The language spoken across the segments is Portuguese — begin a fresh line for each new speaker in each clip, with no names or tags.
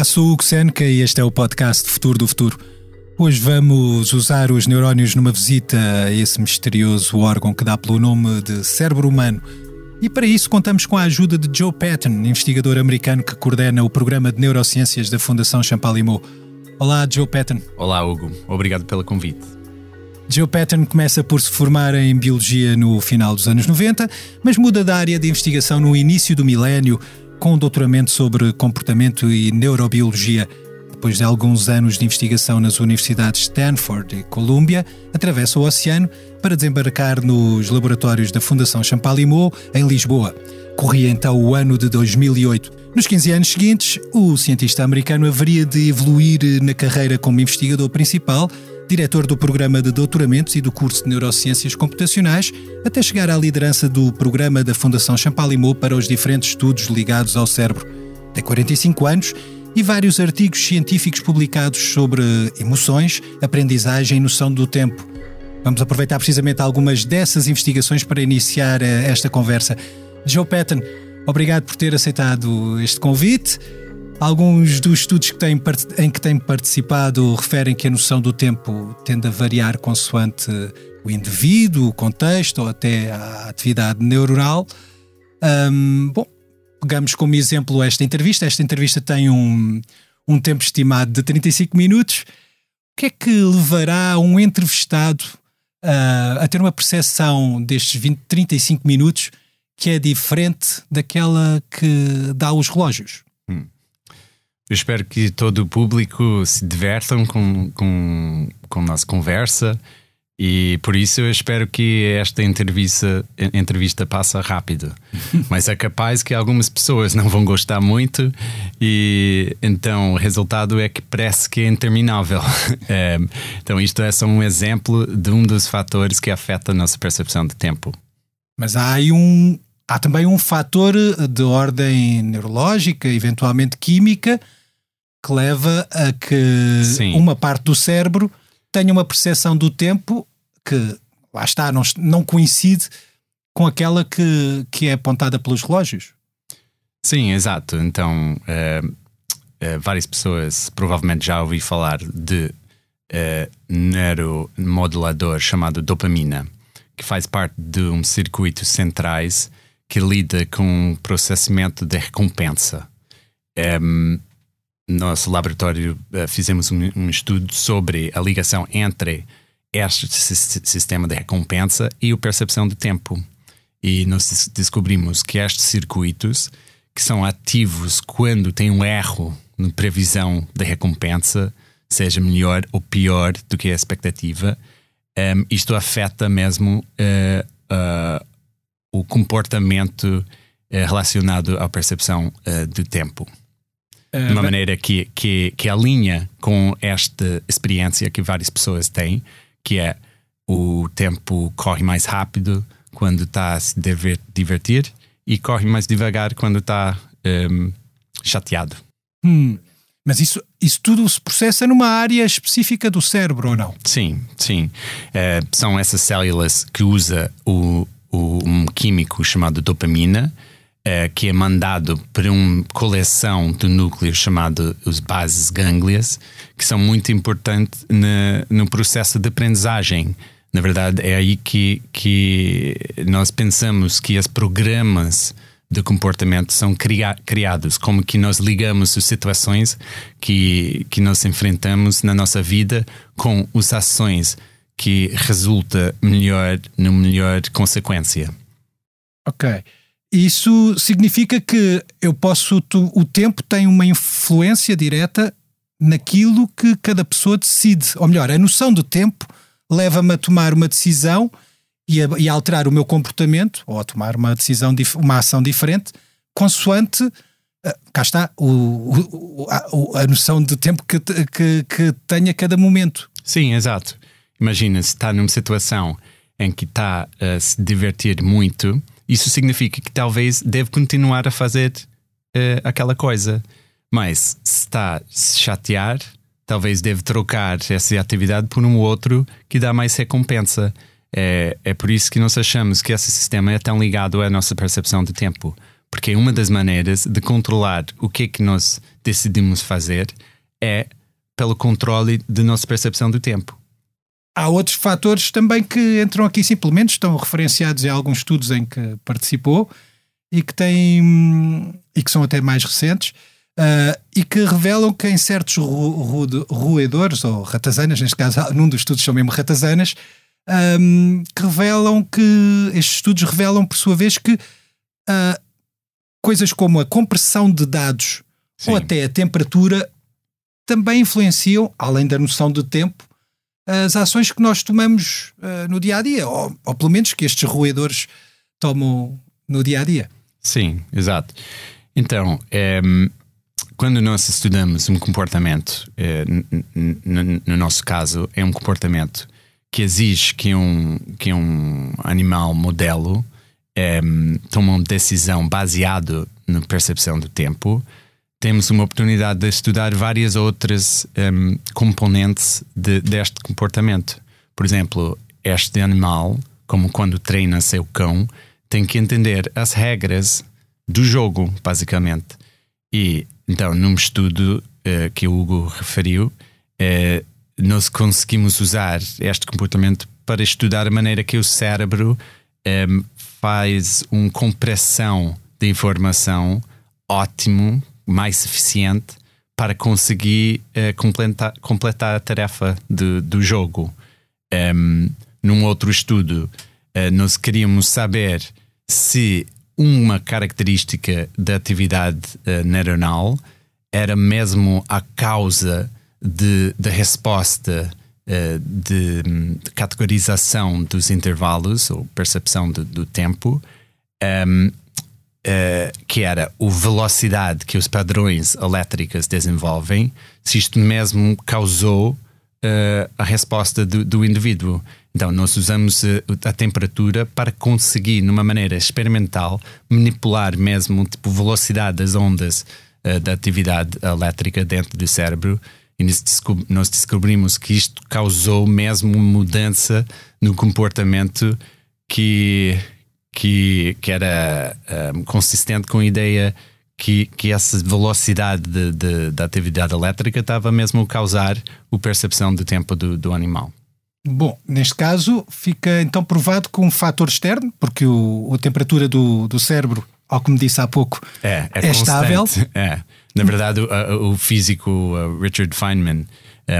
Olá, sou o Hugo Seneca e este é o podcast Futuro do Futuro. Hoje vamos usar os neurónios numa visita a esse misterioso órgão que dá pelo nome de cérebro humano. E para isso contamos com a ajuda de Joe Patton, investigador americano que coordena o programa de neurociências da Fundação Champalimau. Olá, Joe Patton.
Olá, Hugo. Obrigado pelo convite.
Joe Patton começa por se formar em biologia no final dos anos 90, mas muda da área de investigação no início do milénio com um doutoramento sobre comportamento e neurobiologia. Depois de alguns anos de investigação nas universidades Stanford e Columbia, atravessa o oceano para desembarcar nos laboratórios da Fundação Champalimau, em Lisboa. Corria então o ano de 2008. Nos 15 anos seguintes, o cientista americano haveria de evoluir na carreira como investigador principal, diretor do programa de doutoramentos e do curso de Neurociências Computacionais, até chegar à liderança do programa da Fundação Champalimau para os diferentes estudos ligados ao cérebro. Tem 45 anos e vários artigos científicos publicados sobre emoções, aprendizagem e noção do tempo. Vamos aproveitar precisamente algumas dessas investigações para iniciar eh, esta conversa. Joe Patton, obrigado por ter aceitado este convite. Alguns dos estudos que têm, em que tem participado referem que a noção do tempo tende a variar consoante o indivíduo, o contexto ou até a atividade neuronal. Um, bom, pegamos como exemplo esta entrevista. Esta entrevista tem um, um tempo estimado de 35 minutos. O que é que levará um entrevistado uh, a ter uma percepção destes 20, 35 minutos que é diferente daquela que dá os relógios?
Eu espero que todo o público se divertam com, com, com a nossa conversa e por isso eu espero que esta entrevista, entrevista passe rápido. Mas é capaz que algumas pessoas não vão gostar muito e então o resultado é que parece que é interminável. É, então isto é só um exemplo de um dos fatores que afeta a nossa percepção de tempo.
Mas há aí um... Há também um fator de ordem neurológica, eventualmente química, que leva a que Sim. uma parte do cérebro tenha uma percepção do tempo que, lá está, não, não coincide com aquela que, que é apontada pelos relógios.
Sim, exato. Então, uh, uh, várias pessoas provavelmente já ouvi falar de uh, neuromodulador chamado dopamina, que faz parte de um circuito centrais que lida com o processamento de recompensa. Um, nosso laboratório uh, fizemos um, um, estudo sobre a ligação entre este sistema de recompensa e a percepção de tempo. E nós descobrimos que estes circuitos, que são ativos quando tem um erro na previsão da recompensa, seja melhor ou pior do que a expectativa, um, ehm, isto afeta mesmo uh, uh, o comportamento relacionado à percepção de tempo. De uma maneira que, que, que alinha com esta experiência que várias pessoas têm, que é o tempo corre mais rápido quando está a se divertir e corre mais devagar quando está um, chateado.
Hum, mas isso, isso tudo se processa numa área específica do cérebro ou não?
Sim, sim. Uh, são essas células que usa o, o, um químico chamado dopamina uh, que é mandado por uma coleção de núcleos chamado os bases gânglias, que são muito importantes no processo de aprendizagem. Na verdade, é aí que, que nós pensamos que os programas de comportamento são cria criados, como que nós ligamos as situações que, que nós enfrentamos na nossa vida com as ações que resulta melhor, no melhor consequência.
Ok. Isso significa que eu posso. Tu, o tempo tem uma influência direta naquilo que cada pessoa decide. Ou melhor, a noção do tempo leva-me a tomar uma decisão e a, e alterar o meu comportamento, ou a tomar uma decisão, uma ação diferente, consoante. Uh, cá está o, o, a, a, noção de tempo que, que, que tenha cada momento.
Sim, exato. Imagina se está numa situação em que está a se divertir muito isso significa que talvez deve continuar a fazer uh, aquela coisa. Mas se está a se chatear, talvez deve trocar essa atividade por um outro que dá mais recompensa. É, é por isso que nós achamos que esse sistema é tão ligado à nossa percepção de tempo. Porque uma das maneiras de controlar o que é que nós decidimos fazer é pelo controle de nossa percepção do tempo.
Há outros fatores também que entram aqui simplesmente, estão referenciados em alguns estudos em que participou e que têm e que são até mais recentes uh, e que revelam que em certos ru, ru, roedores ou ratazanas, neste caso num dos estudos são mesmo ratazanas, um, que revelam que estes estudos revelam por sua vez que uh, coisas como a compressão de dados Sim. ou até a temperatura também influenciam, além da noção de tempo, as ações que nós tomamos uh, no dia a dia, ou, ou, pelo menos que estes roedores tomam no dia a dia.
Sim, exato. Então, é, quando nós estudamos um comportamento, é, no nosso caso, é um comportamento que exige que um, que um animal modelo é, tome uma decisão baseado na percepção do tempo, temos uma oportunidade de estudar várias outras um, componentes de, deste comportamento. Por exemplo, este animal, como quando treina seu cão, tem que entender as regras do jogo, basicamente. E então, num estudo uh, que o Hugo referiu, uh, nós conseguimos usar este comportamento para estudar a maneira que o cérebro um, faz uma compressão de informação ótimo mais eficiente para conseguir uh, completar, completar a tarefa de, do jogo. Um, num outro estudo, uh, nós queríamos saber se uma característica da atividade uh, neuronal era mesmo a causa de resposta de, de, categorização dos intervalos ou percepção de, do tempo. Um, uh, que era a velocidade que os padrões elétricos desenvolvem, se isto mesmo causou uh, a resposta do, do, indivíduo. Então, nós usamos uh, a temperatura para conseguir, numa maneira experimental, manipular mesmo tipo velocidade das ondas da atividade elétrica dentro do cérebro. E nós descobrimos que isto causou mesmo uma mudança no comportamento que, que, que era um, consistente com a ideia que, que essa velocidade de, de, da atividade elétrica estava mesmo a causar a percepção do tempo do, do animal.
Bom, neste caso fica então provado com um fator externo, porque o, a temperatura do, do cérebro, ao que me disse há pouco,
é, é, é estável. É. Na verdade, o, o físico Richard Feynman,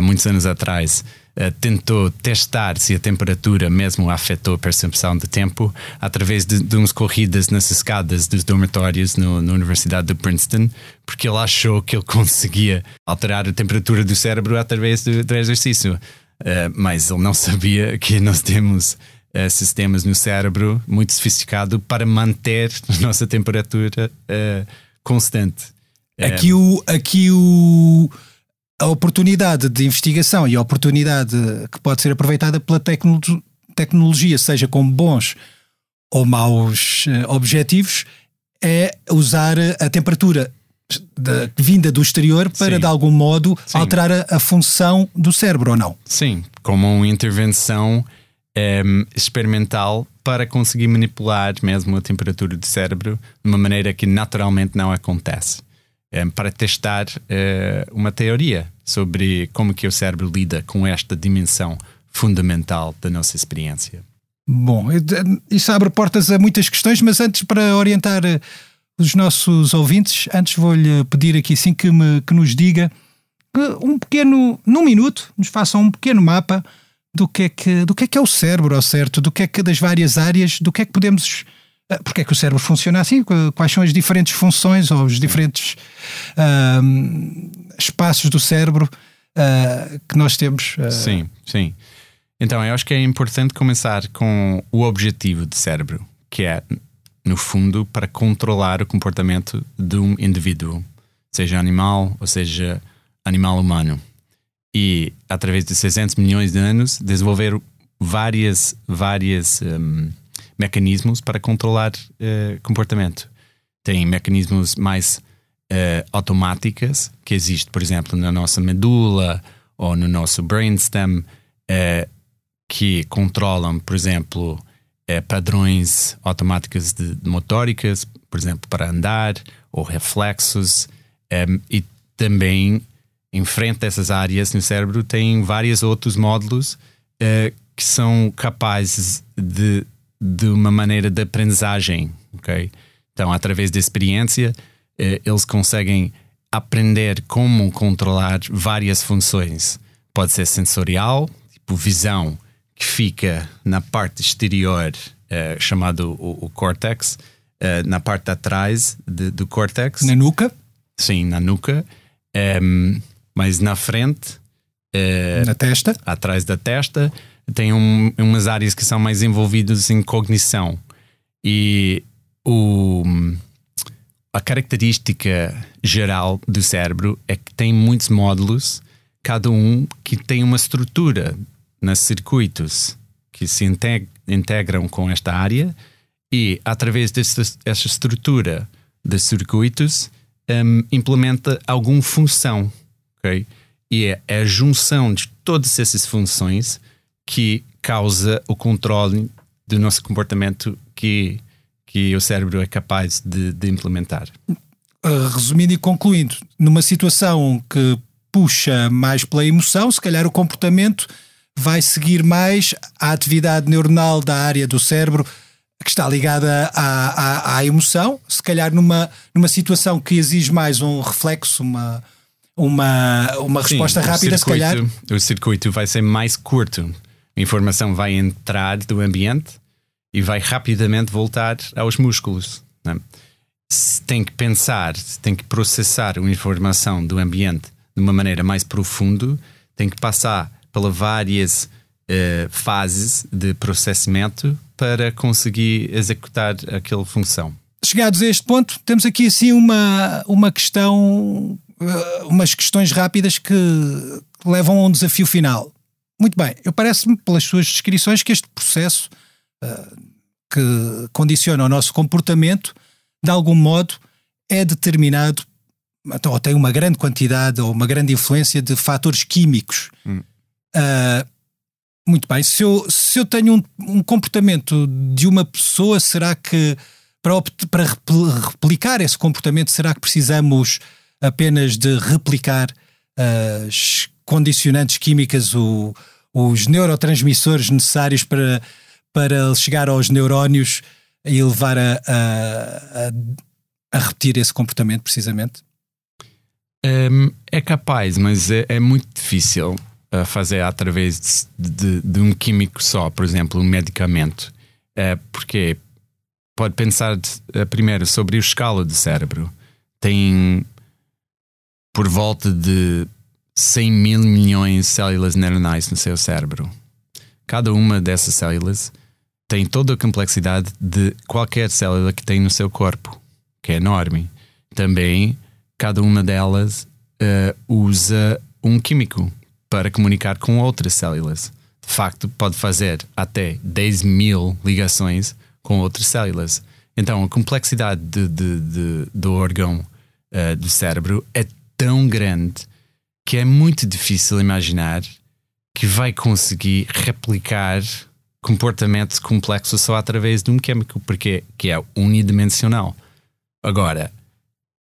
muitos anos atrás, eh, tentou testar se a temperatura mesmo afetou a percepção de tempo através de, de umas corridas nas escadas dos dormitórios no, na Universidade de Princeton, porque ele achou que ele conseguia alterar a temperatura do cérebro através do, do exercício. Uh, mas ele não sabia que nós temos uh, sistemas no cérebro muito sofisticados para manter a nossa temperatura uh, constante.
Aqui o. Aqui o a oportunidade de investigação e a oportunidade que pode ser aproveitada pela tecnologia, seja com bons ou maus eh, objetivos, é usar a temperatura vinda do exterior para, Sim. de algum modo, Sim. alterar a, a, função do cérebro, ou não?
Sim, como uma intervenção é, experimental para conseguir manipular mesmo a temperatura do cérebro de uma maneira que naturalmente não acontece. Eh, para testar uh, uma teoria sobre como que o cérebro lida com esta dimensão fundamental da nossa experiência.
Bom, isso abre portas a muitas questões, mas antes para orientar eh, os nossos ouvintes, antes vou-lhe pedir aqui sim que, me, que nos diga um pequeno, num minuto, nos faça um pequeno mapa do que é que, do que, é, que é o cérebro, ao certo, do que é que das várias áreas, do que é que podemos porque é que o cérebro funciona assim? Quais são as diferentes funções ou os diferentes espaços do cérebro uh, que nós temos?
Uh... Sim, sim. Então, eu acho que é importante começar com o objetivo do cérebro, que é, no fundo, para controlar o comportamento de um indivíduo, seja animal ou seja animal humano. E, através de 600 milhões de anos, desenvolver várias, várias um, mecanismos para controlar uh, comportamento. Tem mecanismos mais uh, automáticos que existem, por exemplo, na nossa medula ou no nosso brainstem, uh, que controlam, por exemplo, é, padrões automáticos de, de, motóricas, por exemplo, para andar ou reflexos, é, e também em frente a essas áreas no cérebro tem vários outros módulos é, que são capazes de, de uma maneira de aprendizagem, ok? Então, através da experiência, é, eles conseguem aprender como controlar várias funções. Pode ser sensorial, tipo visão, que fica na parte exterior, uh, chamado o, o córtex, uh, na parte de atrás de, do córtex.
Na nuca?
Sim, na nuca. Ehm, mas na frente.
Na testa?
Atrás da testa. Tem um, umas áreas que são mais envolvidas em cognição. E o a característica geral do cérebro é que tem muitos módulos, cada um que tem uma estrutura nos circuitos que se integram com esta área e, através desta estrutura de circuitos, um, implementa alguma função. Okay? E é a junção de todas essas funções que causa o controle do nosso comportamento que que o cérebro é capaz de, de implementar.
Uh, resumindo e concluindo, numa situação que puxa mais pela emoção, se calhar o comportamento vai seguir mais a atividade neuronal da área do cérebro que está ligada à, à, à, emoção, se calhar numa, numa situação que exige mais um reflexo, uma, uma, uma Sim, resposta rápida,
circuito,
se calhar.
O circuito vai ser mais curto. Informação vai entrar do ambiente e vai rapidamente voltar aos músculos. Né? Se tem que pensar, tem que processar a informação do ambiente de uma maneira mais profunda, tem que passar pelas várias uh, fases de processamento para conseguir executar aquela função.
Chegados a este ponto, temos aqui assim uma, uma questão, uh, umas questões rápidas que levam a um desafio final. Muito bem, eu parece-me, pelas suas descrições, que este processo que condiciona o nosso comportamento, de algum modo, é determinado então, ou tem uma grande quantidade ou uma grande influência de fatores químicos. Hum. Uh, muito bem, se eu, se eu tenho um, um, comportamento de uma pessoa, será que para, para replicar esse comportamento, será que precisamos apenas de replicar as condicionantes químicas, o, os neurotransmissores necessários para, para chegar aos neurónios e levar a, a, a, repetir esse comportamento, precisamente?
É, é capaz, mas é, é, muito difícil uh, fazer através de, de, de, um químico só, por exemplo, um medicamento. É, porque pode pensar de, uh, primeiro sobre a escala do cérebro. Tem por volta de 100 mil milhões de células neuronais no seu cérebro. Cada uma dessas células tem toda a complexidade de qualquer célula que tem no seu corpo, que é enorme. Também, cada uma delas uh, usa um químico para comunicar com outras células. De facto, pode fazer até 10 mil ligações com outras células. Então, a complexidade de, de, de, do órgão uh, do cérebro é tão grande que é muito difícil imaginar que vai conseguir replicar comportamento complexo só através de um químico, porque que é unidimensional. Agora,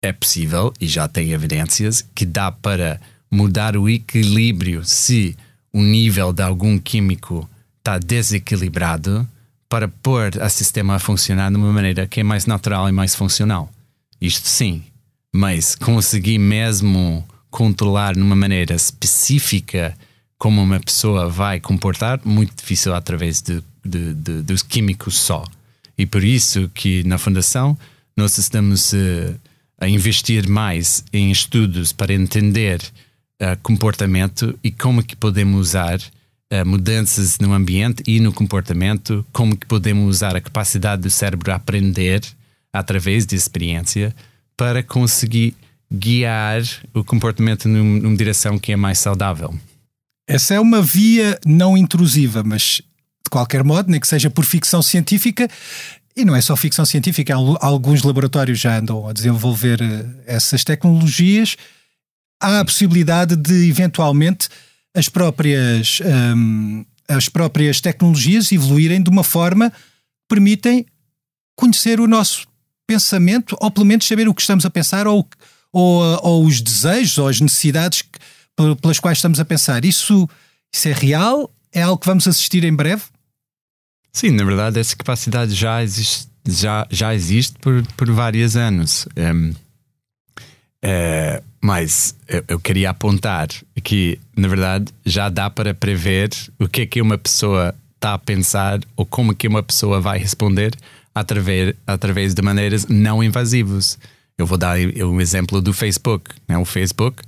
é possível, e já tem evidências, que dá para mudar o equilíbrio se o nível de algum químico está desequilibrado para pôr o sistema a funcionar de uma maneira que é mais natural e mais funcional. Isto sim, mas conseguir mesmo controlar de uma maneira específica como uma pessoa vai comportar, muito difícil através de, de, de, dos químicos só. E por isso que na Fundação nós estamos uh, a investir mais em estudos para entender uh, comportamento e como que podemos usar uh, mudanças no ambiente e no comportamento, como que podemos usar a capacidade do cérebro a aprender através de experiência para conseguir guiar o comportamento num, numa direção que é mais saudável.
Essa é uma via não intrusiva, mas de qualquer modo, nem que seja por ficção científica, e não é só ficção científica, alguns laboratórios já andam a desenvolver eh, essas tecnologias. Há a possibilidade de, eventualmente, as próprias, um, as próprias tecnologias evoluírem de uma forma permitem conhecer o nosso pensamento, ou pelo menos saber o que estamos a pensar, ou, ou, ou os desejos ou as necessidades pelas quais estamos a pensar. Isso, isso é real? É algo que vamos assistir em breve?
Sim, na verdade, essa capacidade já existe, já, já existe por, por vários anos. Um, é, mas eu, eu, queria apontar que, na verdade, já dá para prever o que é que uma pessoa está a pensar ou como que uma pessoa vai responder através, através de maneiras não invasivas. Eu vou dar um exemplo do Facebook. Né? O Facebook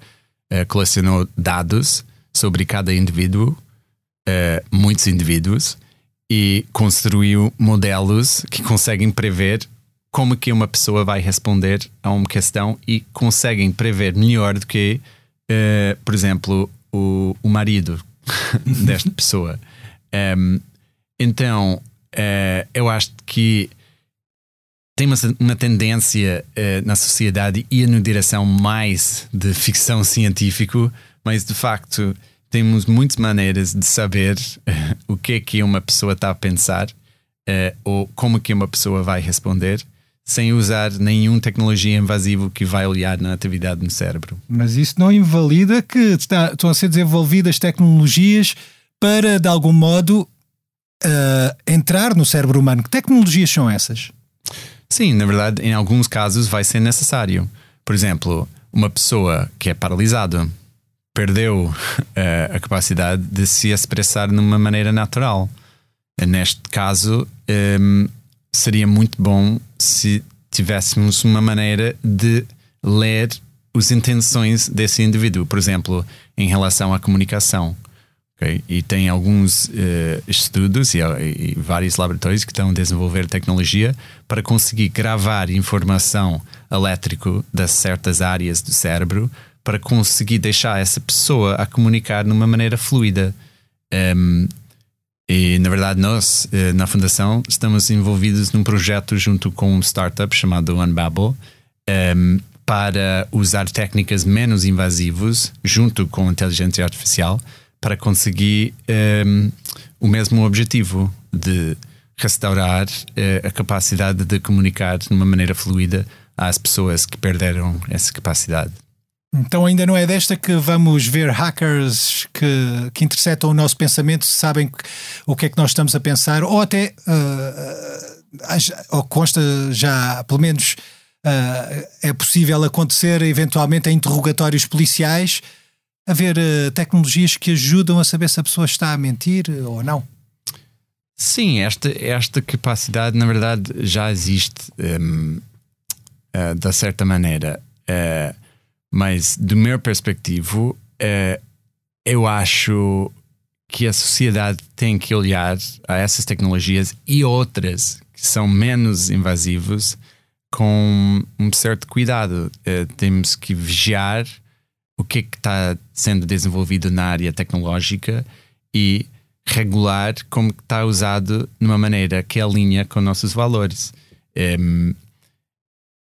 uh, colecionou dados sobre cada indivíduo, uh, muitos indivíduos, e construiu modelos que conseguem prever como que uma pessoa vai responder a uma questão e conseguem prever melhor do que, uh, por exemplo, o, o marido desta pessoa. Um, então, uh, eu acho que tem uma, uma tendência uh, na sociedade ir na direção mais de ficção científico, mas de facto temos muitas maneiras de saber o que é que uma pessoa está a pensar ou como que uma pessoa vai responder sem usar nenhuma tecnologia invasiva que vai olhar na atividade no cérebro.
Mas isso não invalida que está, estão a ser desenvolvidas tecnologias para, de algum modo, uh, entrar no cérebro humano. Que tecnologias são essas?
Sim, na verdade, em alguns casos vai ser necessário. Por exemplo, uma pessoa que é paralisada perdeu uh, a capacidade de se expressar de uma maneira natural. Neste caso, um, seria muito bom se tivéssemos uma maneira de ler as intenções desse indivíduo, por exemplo, em relação à comunicação. Okay? E tem alguns uh, estudos e, e, vários laboratórios que estão a desenvolver tecnologia para conseguir gravar informação elétrica das certas áreas do cérebro para conseguir deixar essa pessoa a comunicar de uma maneira fluida. Um, e, na verdade, nós, eh, na Fundação, estamos envolvidos num projeto junto com um startup chamado Unbabble um, ehm, para usar técnicas menos invasivas junto com inteligência artificial para conseguir um, ehm, o mesmo objetivo de restaurar uh, a capacidade de comunicar de uma maneira fluida às pessoas que perderam essa capacidade.
Então ainda não é desta que vamos ver hackers que, que interceptam o nosso pensamento, sabem o que é que nós estamos a pensar, ou até uh, ou consta já, pelo menos uh, é possível acontecer eventualmente em interrogatórios policiais haver uh, tecnologias que ajudam a saber se a pessoa está a mentir ou não.
Sim, esta, esta capacidade na verdade já existe um, uh, da certa maneira. Uh, mas, do meu perspectivo, eu acho que a sociedade tem que olhar a essas tecnologias e outras que são menos invasivas com um certo cuidado. Temos que vigiar o que, é que está sendo desenvolvido na área tecnológica e regular como está usado de uma maneira que alinha com nossos valores. É,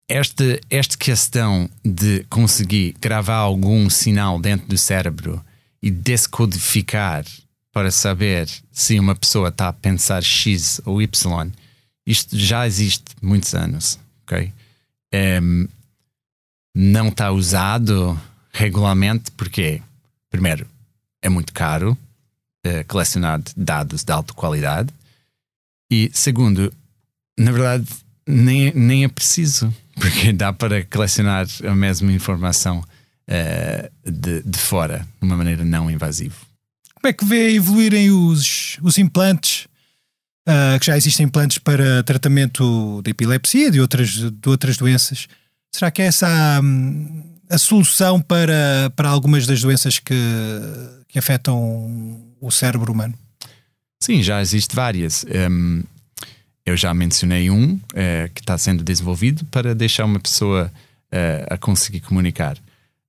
esta, esta questão de conseguir gravar algum sinal dentro do cérebro e descodificar para saber se uma pessoa está a pensar X ou Y, isto já existe muitos anos, ok? Um, não está usado regularmente porque, primeiro, é muito caro uh, colecionar dados de alta qualidade e, segundo, na verdade, nem, nem é preciso porque dá para colecionar a mesma informação uh, de, de fora, de uma maneira não invasiva.
Como é que vê evoluírem os, os implantes? Uh, que já existem implantes para tratamento de epilepsia e de outras, de outras doenças. Será que é essa a, a solução para, para algumas das doenças que, que afetam o cérebro humano?
Sim, já existem várias. Um, eu já mencionei um é, que está sendo desenvolvido para deixar uma pessoa é, a conseguir comunicar,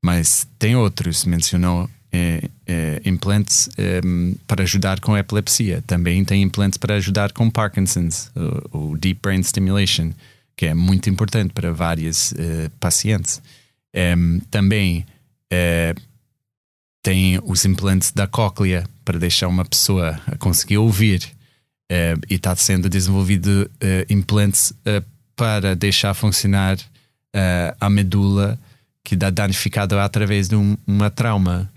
mas tem outros. Mencionou é, implantes para ajudar com epilepsia. Também tem implantes para ajudar com Parkinson's, o, o Deep Brain Stimulation, que é muito importante para vários pacientes. Também tem os implantes da cóclea para deixar uma pessoa conseguir ouvir Uh, e está sendo desenvolvido uh, implantes uh, para deixar funcionar a medula que está danificada através de um, uma trauma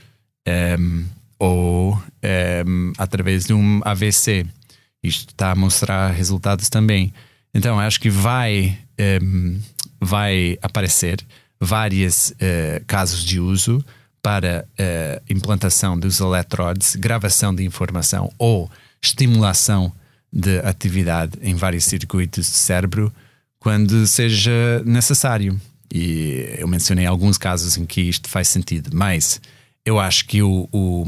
um, ou um, através de um AVC. Isto está a mostrar resultados também. Então, acho que vai, vai aparecer vários casos de uso para implantação dos eletrodes, gravação de informação ou estimulação de atividade em vários circuitos de cérebro quando seja necessário. E eu mencionei alguns casos em que isto faz sentido, mas eu acho que o, o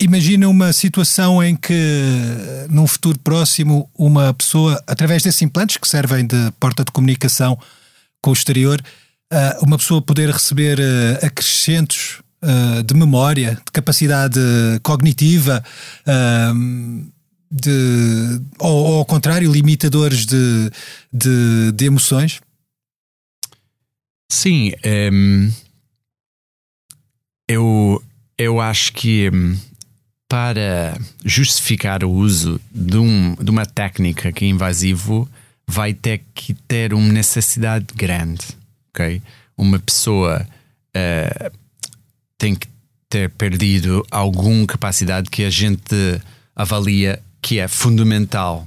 Imagina uma situação em que, num futuro próximo, uma pessoa, através desses implantes que servem de porta de comunicação com o exterior, ah, uma pessoa poder receber ah, acrescentos ah, de memória, de capacidade cognitiva, de, ou, ou ao contrário, limitadores de, de, de emoções?
Sim, um, ehm, eu, eu acho que um, para justificar o uso de, um, de uma técnica que é invasivo, vai ter que ter uma necessidade grande, ok? Uma pessoa uh, tem que ter perdido alguma capacidade que a gente avalia que é fundamental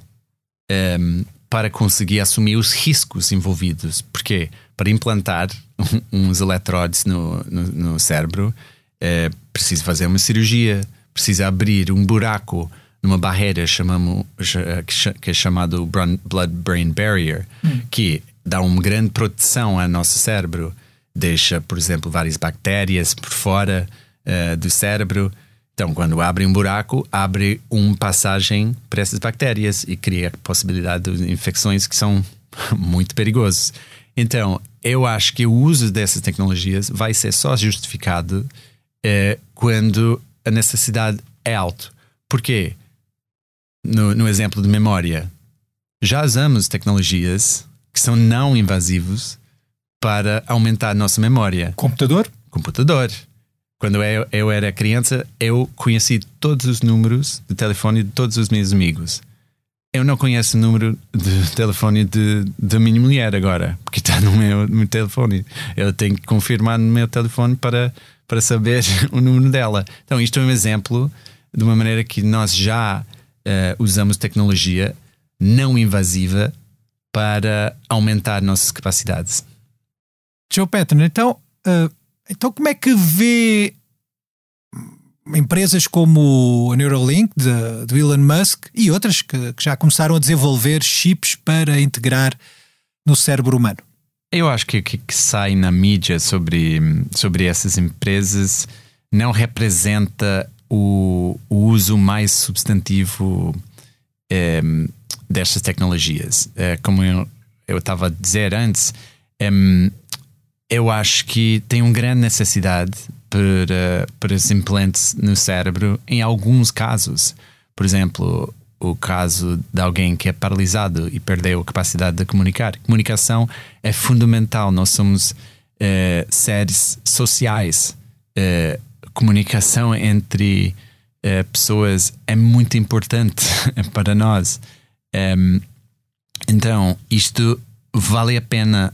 um, ehm, para conseguir assumir os riscos envolvidos. Porque para implantar uns eletrodes no, no, no cérebro, é preciso fazer uma cirurgia, precisa abrir um buraco numa barreira chamamos, que é chamado blood-brain barrier, hum. que dá uma grande proteção ao nosso cérebro, deixa, por exemplo, várias bactérias por fora uh, do cérebro então, quando abre um buraco, abre uma passagem para essas bactérias e cria a possibilidade de infecções que são muito perigosas. Então, eu acho que o uso dessas tecnologias vai ser só justificado eh, quando a necessidade é alta. Porquê? No, no exemplo de memória, já usamos tecnologias que são não invasivos para aumentar a nossa memória.
Computador?
Computador. Quando eu, eu era criança, eu conheci todos os números de telefone de todos os meus amigos. Eu não conheço o número de telefone de, de minha mulher agora, porque está no meu, no meu telefone. Eu tenho que confirmar no meu telefone para, para saber o número dela. Então, isto é um exemplo de uma maneira que nós já uh, usamos tecnologia não invasiva para aumentar nossas capacidades.
Joe Patton, então uh, então, como é que vê empresas como a Neuralink de, de Elon Musk e outras que, que, já começaram a desenvolver chips para integrar no cérebro humano?
Eu acho que o que, que, sai na mídia sobre, sobre essas empresas não representa o, o uso mais substantivo é, destas tecnologias. É, como eu estava a dizer antes, eu acho que tem uma grande necessidade para, para os implantes no cérebro em alguns casos. Por exemplo, o caso de alguém que é paralisado e perdeu a capacidade de comunicar. Comunicação é fundamental. Nós somos uh, seres sociais. Comunicação entre pessoas é muito importante para nós. Um, então, isto vale a pena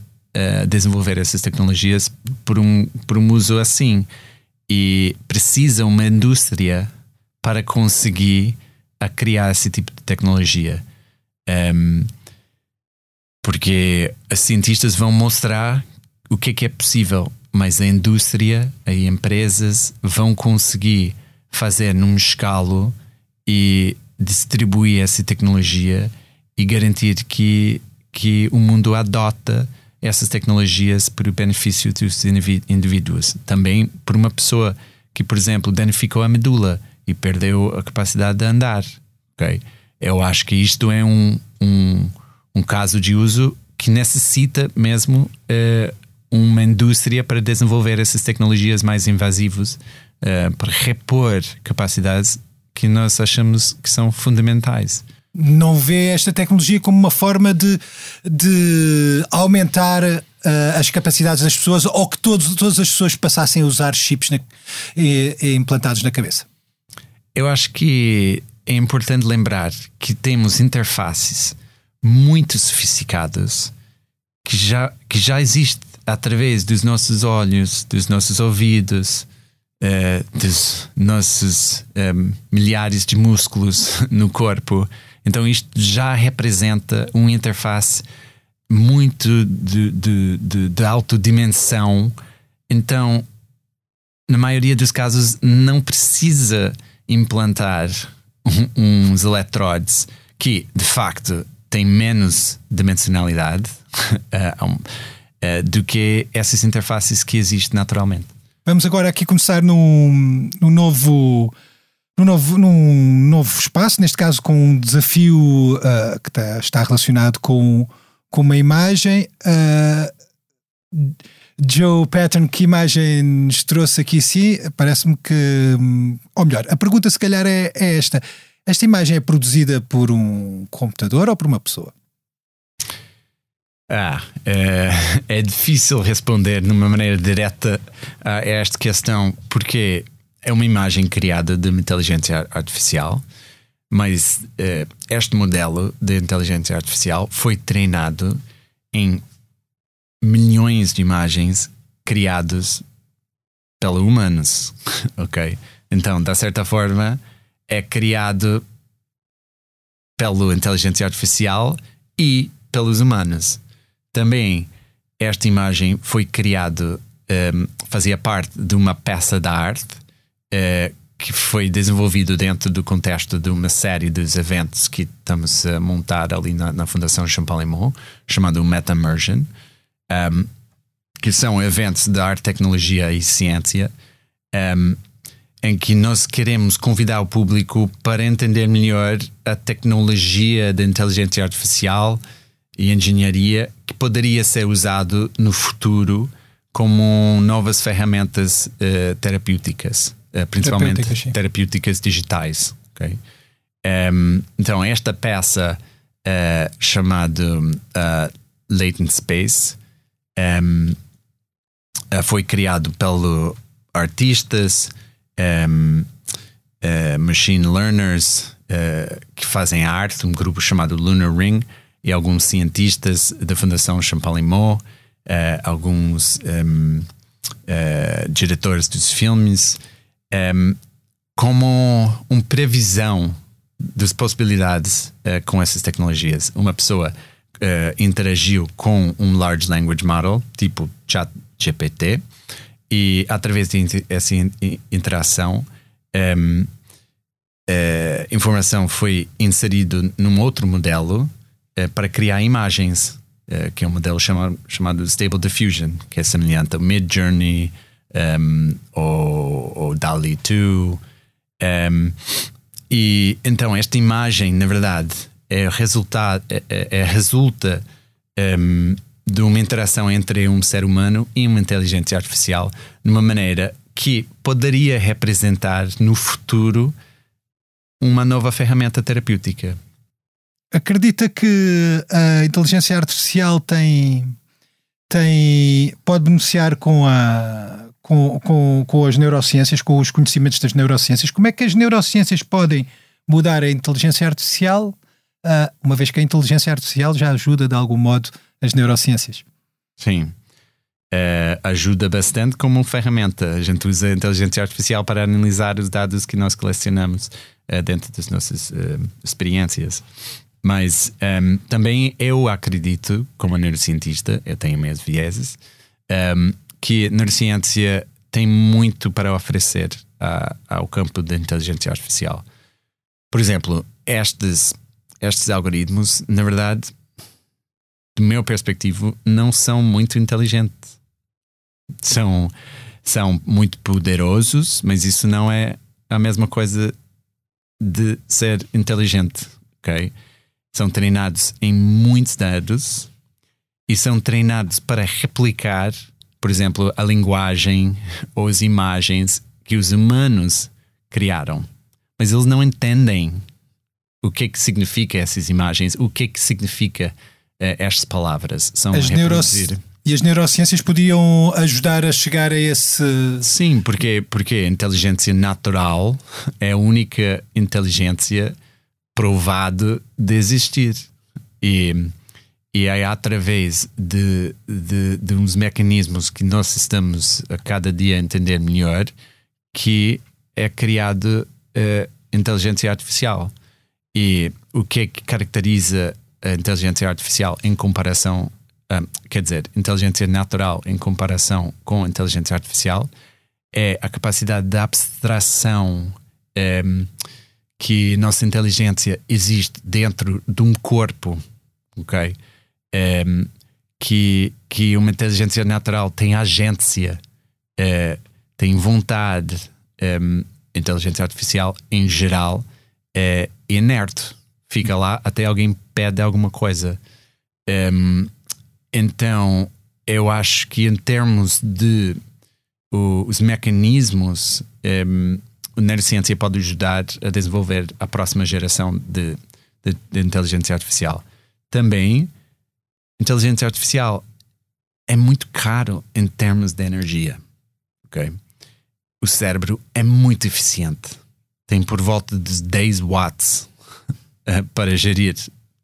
desenvolver essas tecnologias por um, por um uso assim. E precisa uma indústria para conseguir a criar esse tipo de tecnologia. Um, porque os cientistas vão mostrar o que é que é possível, mas a indústria, as empresas vão conseguir fazer num escalo e distribuir essa tecnologia e garantir que, que o mundo adota essas tecnologias para o benefício dos indivíduos. Também por uma pessoa que, por exemplo, danificou a medula e perdeu a capacidade de andar. Okay? Eu acho que isto é um, um, um caso de uso que necessita mesmo uh, uma indústria para desenvolver essas tecnologias mais invasivas uh, para repor capacidades que nós achamos que são fundamentais
não vê esta tecnologia como uma forma de, de aumentar uh, as capacidades das pessoas ou que todos, todas as pessoas passassem a usar chips na, e, e implantados na cabeça?
Eu acho que é importante lembrar que temos interfaces muito sofisticadas que já, que já existe através dos nossos olhos, dos nossos ouvidos, uh, dos nossos um, ehm, milhares de músculos no corpo. Então, isto já representa uma interface muito de, de, de, de alta dimensão. Então, na maioria dos casos, não precisa implantar uns eletrodes que, de facto, têm menos dimensionalidade uh, do que essas interfaces que existem naturalmente.
Vamos agora aqui começar num, num novo. Num novo, num novo espaço, neste caso com um desafio uh, que está, está, relacionado com, com uma imagem. Joe Patton, que imagem nos trouxe aqui sim? Parece-me que. Ou melhor, a pergunta se calhar é, é esta: esta imagem é produzida por um computador ou por uma pessoa?
Ah, é, é difícil responder de uma maneira direta a esta questão, porque é uma imagem criada de inteligência artificial, mas é, este modelo de inteligência artificial foi treinado em milhões de imagens criadas pelos humanos, ok? Então, da certa forma, é criado pela inteligência artificial e pelos humanos. Também esta imagem foi criada, um, fazia parte de uma peça de arte uh, que foi desenvolvido dentro do contexto de uma série de eventos que estamos a montar ali na, na Fundação Champalimau, chamado Meta Immersion, um, que são eventos de arte, tecnologia e ciência. Um, em que nós queremos convidar o público para entender melhor a tecnologia da inteligência artificial e engenharia que poderia ser usado no futuro como novas ferramentas uh, terapêuticas, uh, principalmente terapêuticas, terapêuticas digitais. Okay? Um, ehm, então, esta peça uh, chamada Latent Space um, ehm, foi criado pelo artistas, um, uh, machine learners uh, que fazem arte, um grupo chamado Lunar Ring, e alguns cientistas da Fundação Champalimau, uh, alguns um, diretores dos filmes, um, como uma previsão das possibilidades com essas tecnologias. Uma pessoa interagiu com um Large Language Model, tipo ChatGPT, e através dessa interação, um, a informação foi inserida num outro modelo uh, para criar imagens, uh, que é um modelo chamado, Stable Diffusion, que é semelhante ao Midjourney um, ou, ou DALI 2. Um, e então esta imagem, na verdade, é resultado, é, é, é resulta um, de uma interação entre um ser humano e uma inteligência artificial numa maneira que poderia representar no futuro uma nova ferramenta terapêutica.
Acredita que a inteligência artificial tem, tem pode beneficiar com, a, com, com, com as neurociências, com os conhecimentos das neurociências? Como é que as neurociências podem mudar a inteligência artificial, uh, uma vez que a inteligência artificial já ajuda de algum modo as neurociências.
Sim. Uh, ajuda bastante como ferramenta. A gente usa a inteligência artificial para analisar os dados que nós colecionamos uh, dentro das nossas uh, experiências. Mas um, ehm, também eu acredito, como neurocientista, eu tenho meus vieses, um, ehm, que a neurociência tem muito para oferecer a, ao campo da inteligência artificial. Por exemplo, estes, estes algoritmos, na verdade, do meu perspectivo, não são muito inteligentes. São, são muito poderosos, mas isso não é a mesma coisa de ser inteligente, ok? São treinados em muitos dados e são treinados para replicar, por exemplo, a linguagem ou as imagens que os humanos criaram. Mas eles não entendem o que é que significa essas imagens, o que é que significa uh, estas palavras. São
as, neuro... E as neurociências podiam ajudar a chegar a esse.
Sim, porque, porque a inteligência natural é a única inteligência provada de existir. E, e é através de, de, de uns mecanismos que nós estamos a cada dia a entender melhor que é criado a inteligência artificial. E o que é que caracteriza a inteligência artificial em comparação um, quer dizer, inteligência natural em comparação com inteligência artificial é a capacidade de abstração um, que nossa inteligência existe dentro de um corpo, ok? Um, que, que uma inteligência natural tem agência, uh, tem vontade. inteligência artificial, em geral, é inerte. Fica lá até alguém pede alguma coisa. Um, então, eu acho que em termos de o, os mecanismos, um, a neurociência pode ajudar a desenvolver a próxima geração de, de, de inteligência artificial. Também, inteligência artificial é muito caro em termos de energia. ok? O cérebro é muito eficiente. Tem por volta de 10 watts eh, para gerir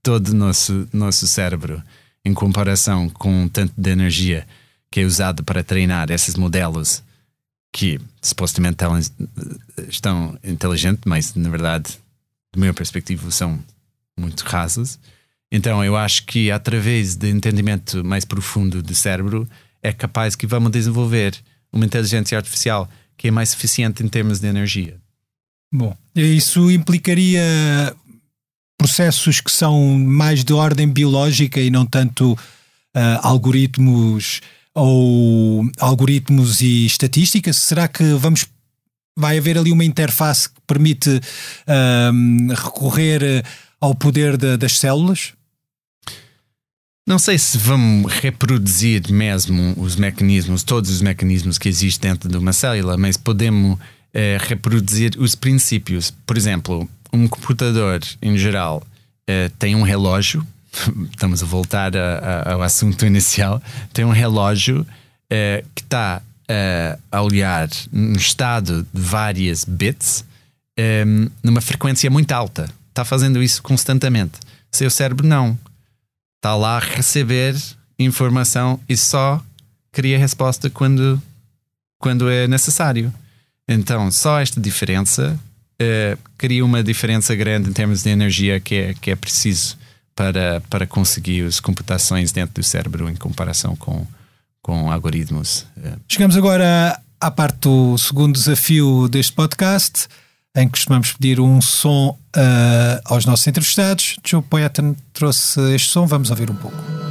todo o nosso, nosso cérebro em comparação com tanto de energia que é usado para treinar esses modelos que supostamente estão inteligentes, mas na verdade, do meu perspectiva, são muito rasos. Então, eu acho que através de entendimento mais profundo do cérebro é capaz que vamos desenvolver uma inteligência artificial que é mais eficiente em termos de energia.
Bom, isso implicaria processos que são mais de ordem biológica e não tanto uh, algoritmos ou algoritmos e estatísticas? Será que vamos vai haver ali uma interface que permite uh, recorrer ao poder de, das células?
Não sei se vamos reproduzir mesmo os mecanismos, todos os mecanismos que existem dentro de uma célula, mas podemos uh, reproduzir os princípios. Por exemplo, um computador, em geral, uh, tem um relógio. Estamos a voltar a, a, ao assunto inicial. Tem um relógio uh, que está uh, a olhar num estado de várias bits um, numa frequência muito alta. Está fazendo isso constantemente. Seu cérebro não. Está lá a receber informação e só cria resposta quando, quando é necessário. Então, só esta diferença uh, cria uma diferença grande em termos de energia que é, que é preciso para, para conseguir as computações dentro do cérebro em comparação com, com algoritmos.
Eh. Chegamos agora à parte do segundo desafio deste podcast, em que costumamos pedir um som uh, aos nossos entrevistados. Joe Poetan trouxe este som, vamos ouvir um pouco.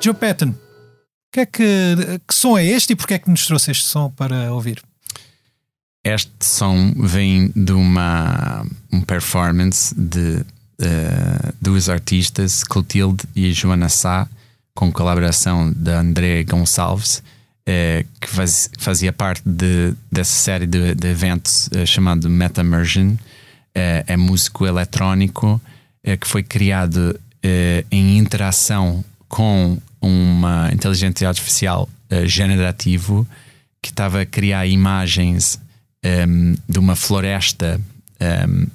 Joe Patton, que, é que, que som é este e porque é que nos trouxe este som para ouvir?
Este som vem de uma um performance de uh, duas artistas, Clotilde e Joana Sá, com colaboração da André Gonçalves, uh, que faz, fazia parte de, dessa série de, de eventos uh, chamado Metamersion. é músico eletrónico que foi criado em interação com uma inteligência artificial uh, generativo que estava a criar imagens um, ehm, de uma floresta um, ehm, uh,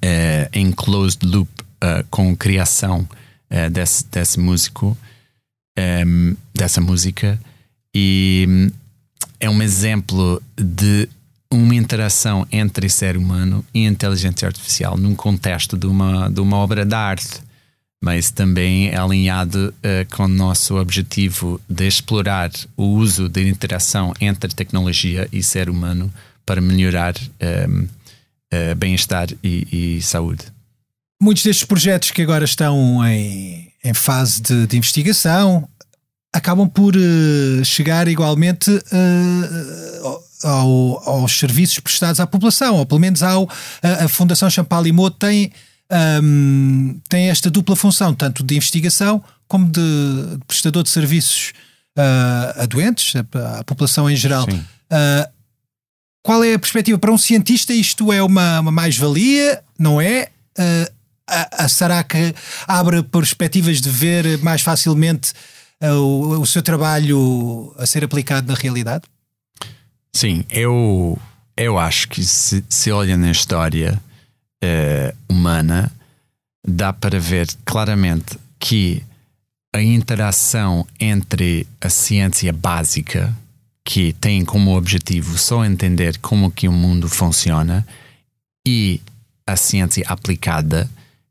eh, em closed loop uh, com criação desse, desse músico, um, ehm, dessa música, e um, é um exemplo de uma interação entre ser humano e inteligência artificial num contexto de uma, de uma obra de arte mas também é alinhado uh, com o nosso objetivo de explorar o uso da interação entre tecnologia e ser humano para melhorar um, ehm, uh, eh, bem-estar e, e, saúde.
Muitos destes projetos que agora estão em, em fase de, de, investigação acabam por uh, chegar igualmente ao, aos serviços prestados à população, ou pelo menos ao, a, a Fundação Champalimau tem um, tem esta dupla função, tanto de investigação como de, prestador de serviços uh, a doentes, a, a, população em geral. Uh, qual é a perspectiva? Para um cientista, isto é uma, uma mais-valia, não é? Uh, a, a, será que abre perspectivas de ver mais facilmente o, o seu trabalho a ser aplicado na realidade?
Sim, eu, eu acho que se, se olha na história uh, humana, dá para ver claramente que a interação entre a ciência básica, que tem como objetivo só entender como que o mundo funciona, e a ciência aplicada,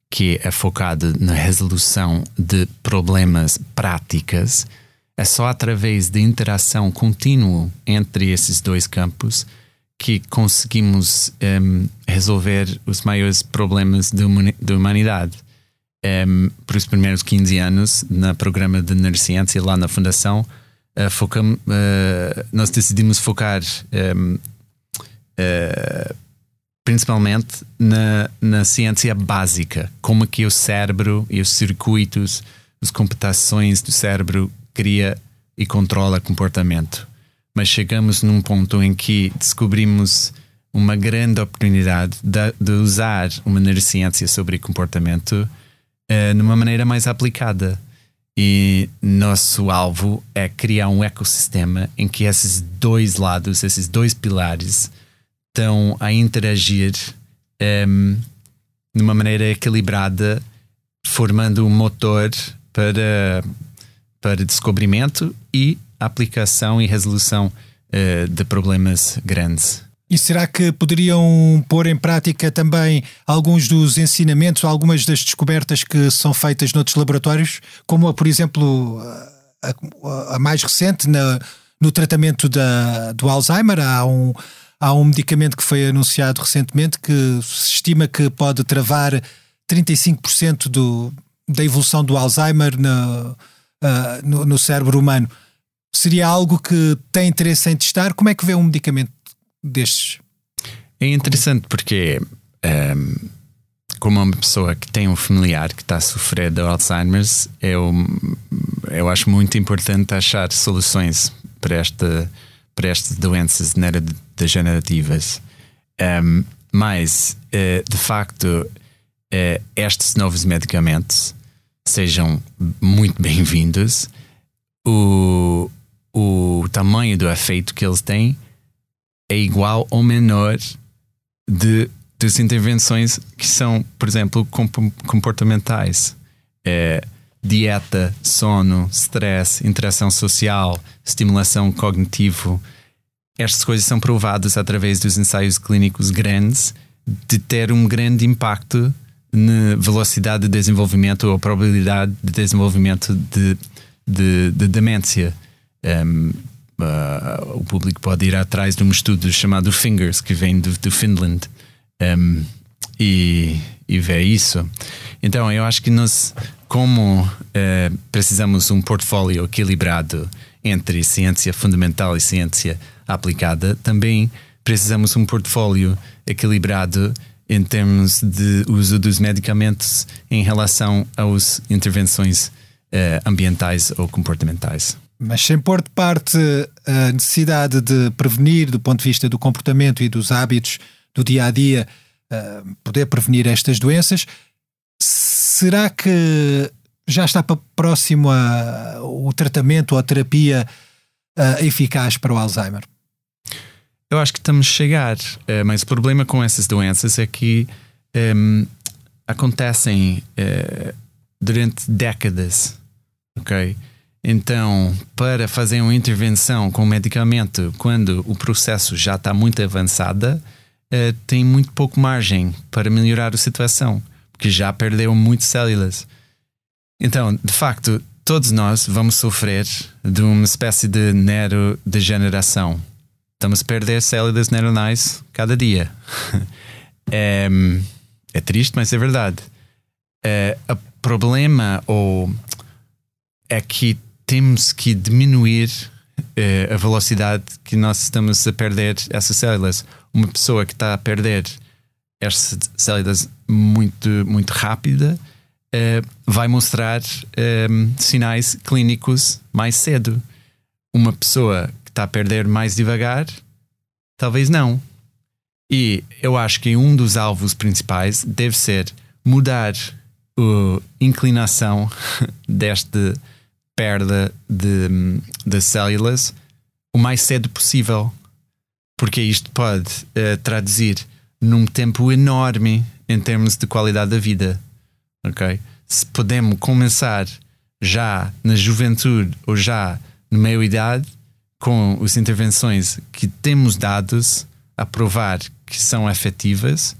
que é focada na resolução de problemas práticas, é só através de interação contínua entre esses dois campos que conseguimos um, resolver os maiores problemas da humanidade. Um, por os primeiros 15 anos, no programa de neurociência, lá na Fundação, uh, focam, uh, nós decidimos focar um, uh, eh, principalmente na, na ciência básica, como que o cérebro e os circuitos, as computações do cérebro cria e controla comportamento mas chegamos num ponto em que descobrimos uma grande oportunidade de, de usar uma neurociência sobre comportamento uh, numa maneira mais aplicada. E nosso alvo é criar um ecossistema em que esses dois lados, esses dois pilares, estão a interagir um, ehm, numa maneira equilibrada, formando um motor para, para descobrimento e aplicação e resolução uh, de problemas grandes.
E será que poderiam pôr em prática também alguns dos ensinamentos, algumas das descobertas que são feitas noutros laboratórios, como, por exemplo, a, a mais recente na, no tratamento da, do Alzheimer? Há um, há um medicamento que foi anunciado recentemente que se estima que pode travar 35% do, da evolução do Alzheimer no, uh, no, no cérebro humano seria algo que tem interesse em testar. Como é que vê um medicamento destes?
É interessante porque, um, ehm, como uma pessoa que tem um familiar que está a sofrer de Alzheimer's, eu, eu acho muito importante achar soluções para, esta, para estas doenças neurodegenerativas. Um, ehm, mas, uh, de facto, uh, estes novos medicamentos sejam muito bem-vindos. O, o tamanho do efeito que eles têm é igual ou menor de das intervenções que são, por exemplo, comportamentais. É, dieta, sono, stress, interação social, estimulação cognitivo. Estas coisas são provadas através dos ensaios clínicos grandes de ter um grande impacto na velocidade de desenvolvimento ou probabilidade de desenvolvimento de, de, de demência. Um, uh, o público pode ir atrás de um estudo chamado Fingers, que vem do, do Finland, um, e, e ver isso. Então, eu acho que nós, como uh, precisamos um portfólio equilibrado entre ciência fundamental e ciência aplicada, também precisamos um portfólio equilibrado em termos de uso dos medicamentos em relação às intervenções uh, ambientais ou comportamentais.
Mas sem pôr de parte a necessidade de prevenir, do ponto de vista do comportamento e dos hábitos do dia a dia, poder prevenir estas doenças, será que já está próximo a, o tratamento ou a terapia eficaz para o Alzheimer?
Eu acho que estamos a chegar, eh, mas o problema com essas doenças é que um, ehm, acontecem durante décadas, ok? Então, para fazer uma intervenção com medicamento quando o processo já está muito avançado, uh, tem muito pouco margem para melhorar a situação, porque já perdeu muitas células. Então, de facto, todos nós vamos sofrer de uma espécie de neurodegeneração. Estamos a perder células neuronais cada dia. é, é, triste, mas é verdade. É, o problema ou é que temos que diminuir uh, a velocidade que nós estamos a perder essas células. Uma pessoa que está a perder estas células muito, muito rápida uh, vai mostrar um, sinais clínicos mais cedo. Uma pessoa que está a perder mais devagar, talvez não. E eu acho que um dos alvos principais deve ser mudar a inclinação desta perda de, de células o mais cedo possível, porque isto pode uh, traduzir num tempo enorme em termos de qualidade da vida. Ok? Se podemos começar já na juventude ou já na meia-idade com as intervenções que temos dados a provar que são efetivas,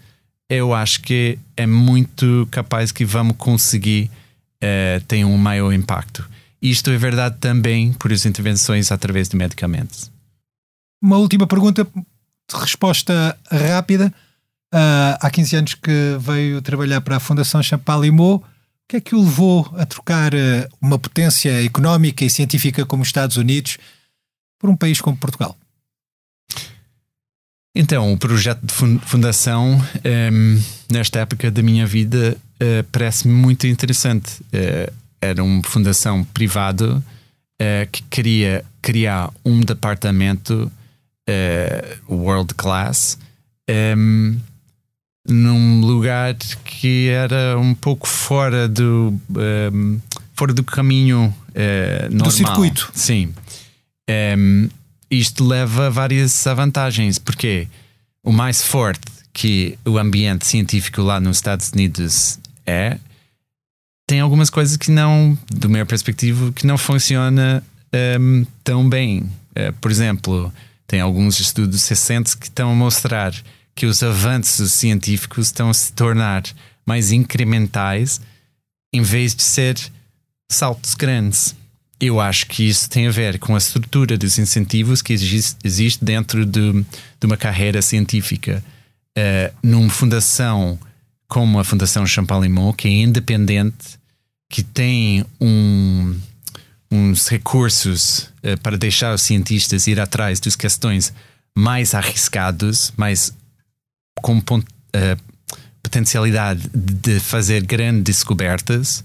eu acho que é muito capaz que vamos conseguir uh, ter um maior impacto. Isto é verdade também por as intervenções através de medicamentos.
Uma última pergunta, de resposta rápida. Uh, há 15 anos que veio trabalhar para a Fundação Champalimau. O que é que o levou a trocar uh, uma potência económica e científica como os Estados Unidos por um país como Portugal?
Então, o projeto de fundação, um, ehm, nesta época da minha vida, uh, parece-me muito interessante. Uh, era uma fundação privada uh, que queria criar um departamento world class um, ehm, num lugar que era um pouco fora do, um, ehm, fora do caminho normal.
Do circuito.
Sim. Um, isto leva a várias vantagens, porque o mais forte que o ambiente científico lá nos Estados Unidos é, tem algumas coisas que não, do meu perspectiva, que não funciona um, tão bem. Uh, por exemplo, tem alguns estudos recentes que estão a mostrar que os avanços científicos estão a se tornar mais incrementais em vez de ser saltos grandes. Eu acho que isso tem a ver com a estrutura dos incentivos que existe, dentro de, de, uma carreira científica. Uh, numa fundação como a Fundação Champalimau, que é independente, que tem um, uns recursos uh, para deixar os cientistas ir atrás das questões mais arriscadas, mais com uh, potencialidade de fazer grandes descobertas,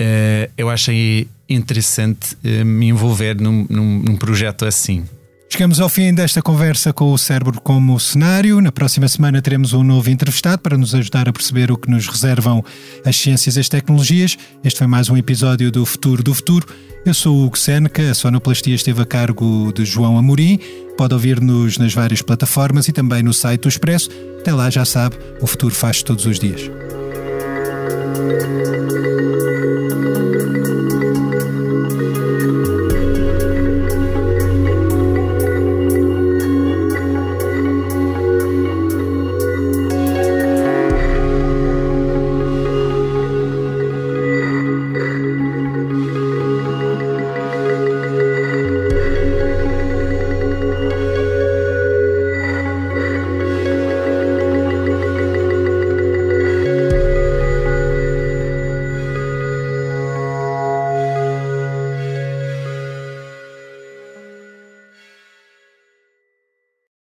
uh, eu achei interessante me envolver num, num, num projeto assim.
Chegamos ao fim desta conversa com o cérebro como cenário. Na próxima semana teremos um novo entrevistado para nos ajudar a perceber o que nos reservam as ciências e as tecnologias. Este foi mais um episódio do Futuro do Futuro. Eu sou o Hugo Seneca, a sonoplastia esteve a cargo de João Amorim. Pode ouvir-nos nas várias plataformas e também no site do Expresso. Até lá, já sabe, o futuro faz todos os dias.